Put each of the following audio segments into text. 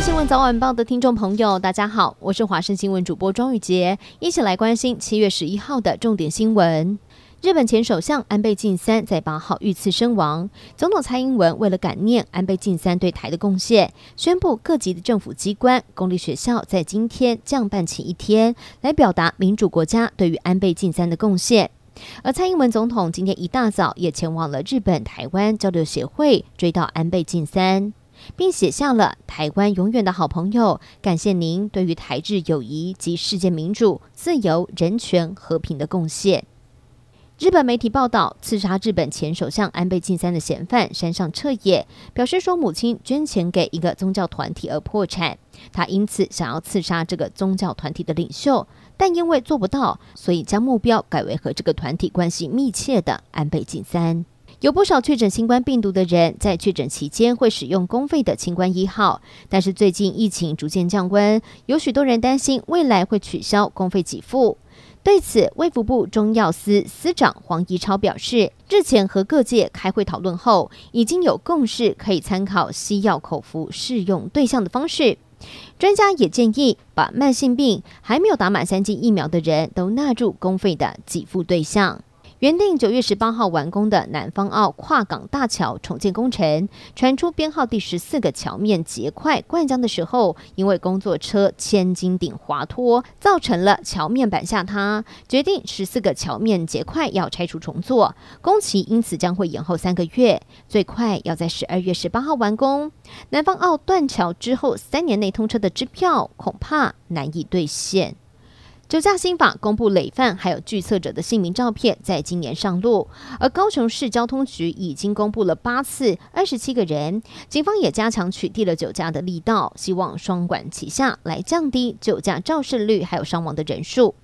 新闻早晚报的听众朋友，大家好，我是华盛新闻主播庄宇杰，一起来关心七月十一号的重点新闻。日本前首相安倍晋三在八号遇刺身亡，总统蔡英文为了感念安倍晋三对台的贡献，宣布各级的政府机关、公立学校在今天降半旗一天，来表达民主国家对于安倍晋三的贡献。而蔡英文总统今天一大早也前往了日本台湾交流协会，追悼安倍晋三，并写下了“台湾永远的好朋友，感谢您对于台日友谊及世界民主、自由、人权、和平的贡献。”日本媒体报道，刺杀日本前首相安倍晋三的嫌犯山上彻也表示说，母亲捐钱给一个宗教团体而破产，他因此想要刺杀这个宗教团体的领袖，但因为做不到，所以将目标改为和这个团体关系密切的安倍晋三。有不少确诊新冠病毒的人在确诊期间会使用公费的清冠一号，但是最近疫情逐渐降温，有许多人担心未来会取消公费给付。对此，卫福部中药司司长黄怡超表示，日前和各界开会讨论后，已经有共识，可以参考西药口服适用对象的方式。专家也建议，把慢性病还没有打满三剂疫苗的人都纳入公费的给付对象。原定九月十八号完工的南方澳跨港大桥重建工程，传出编号第十四个桥面结块灌浆的时候，因为工作车千斤顶滑脱，造成了桥面板下塌，决定十四个桥面结块要拆除重做，工期因此将会延后三个月，最快要在十二月十八号完工。南方澳断桥之后三年内通车的支票恐怕难以兑现。酒驾新法公布累犯还有拒测者的姓名照片，在今年上路。而高雄市交通局已经公布了八次，二十七个人。警方也加强取缔了酒驾的力道，希望双管齐下来降低酒驾肇事率还有伤亡的人数。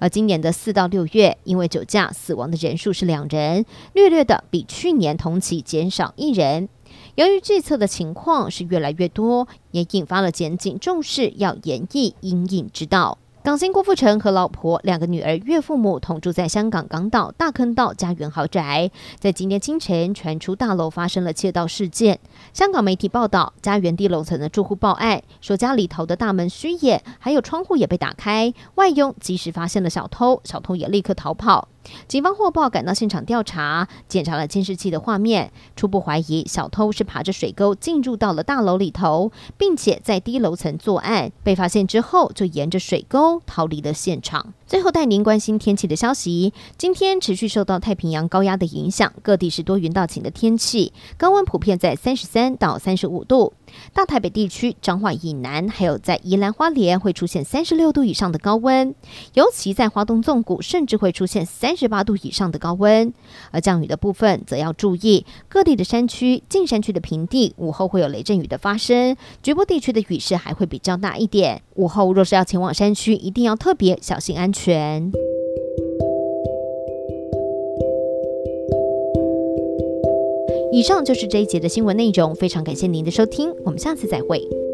而今年的四到六月，因为酒驾死亡的人数是两人，略略的比去年同期减少一人。由于拒测的情况是越来越多，也引发了检警重视，要严议因应之道。港星郭富城和老婆两个女儿、岳父母同住在香港港岛大坑道家园豪宅，在今天清晨传出大楼发生了窃盗事件。香港媒体报道，家园低楼层的住户报案说，家里头的大门虚掩，还有窗户也被打开，外佣及时发现了小偷，小偷也立刻逃跑。警方获报赶到现场调查，检查了监视器的画面，初步怀疑小偷是爬着水沟进入到了大楼里头，并且在低楼层作案。被发现之后，就沿着水沟逃离了现场。最后带您关心天气的消息。今天持续受到太平洋高压的影响，各地是多云到晴的天气，高温普遍在三十三到三十五度。大台北地区、彰化以南，还有在宜兰花莲会出现三十六度以上的高温，尤其在花东纵谷，甚至会出现三十八度以上的高温。而降雨的部分，则要注意各地的山区、近山区的平地，午后会有雷阵雨的发生，局部地区的雨势还会比较大一点。午后若是要前往山区，一定要特别小心安全。以上就是这一节的新闻内容，非常感谢您的收听，我们下次再会。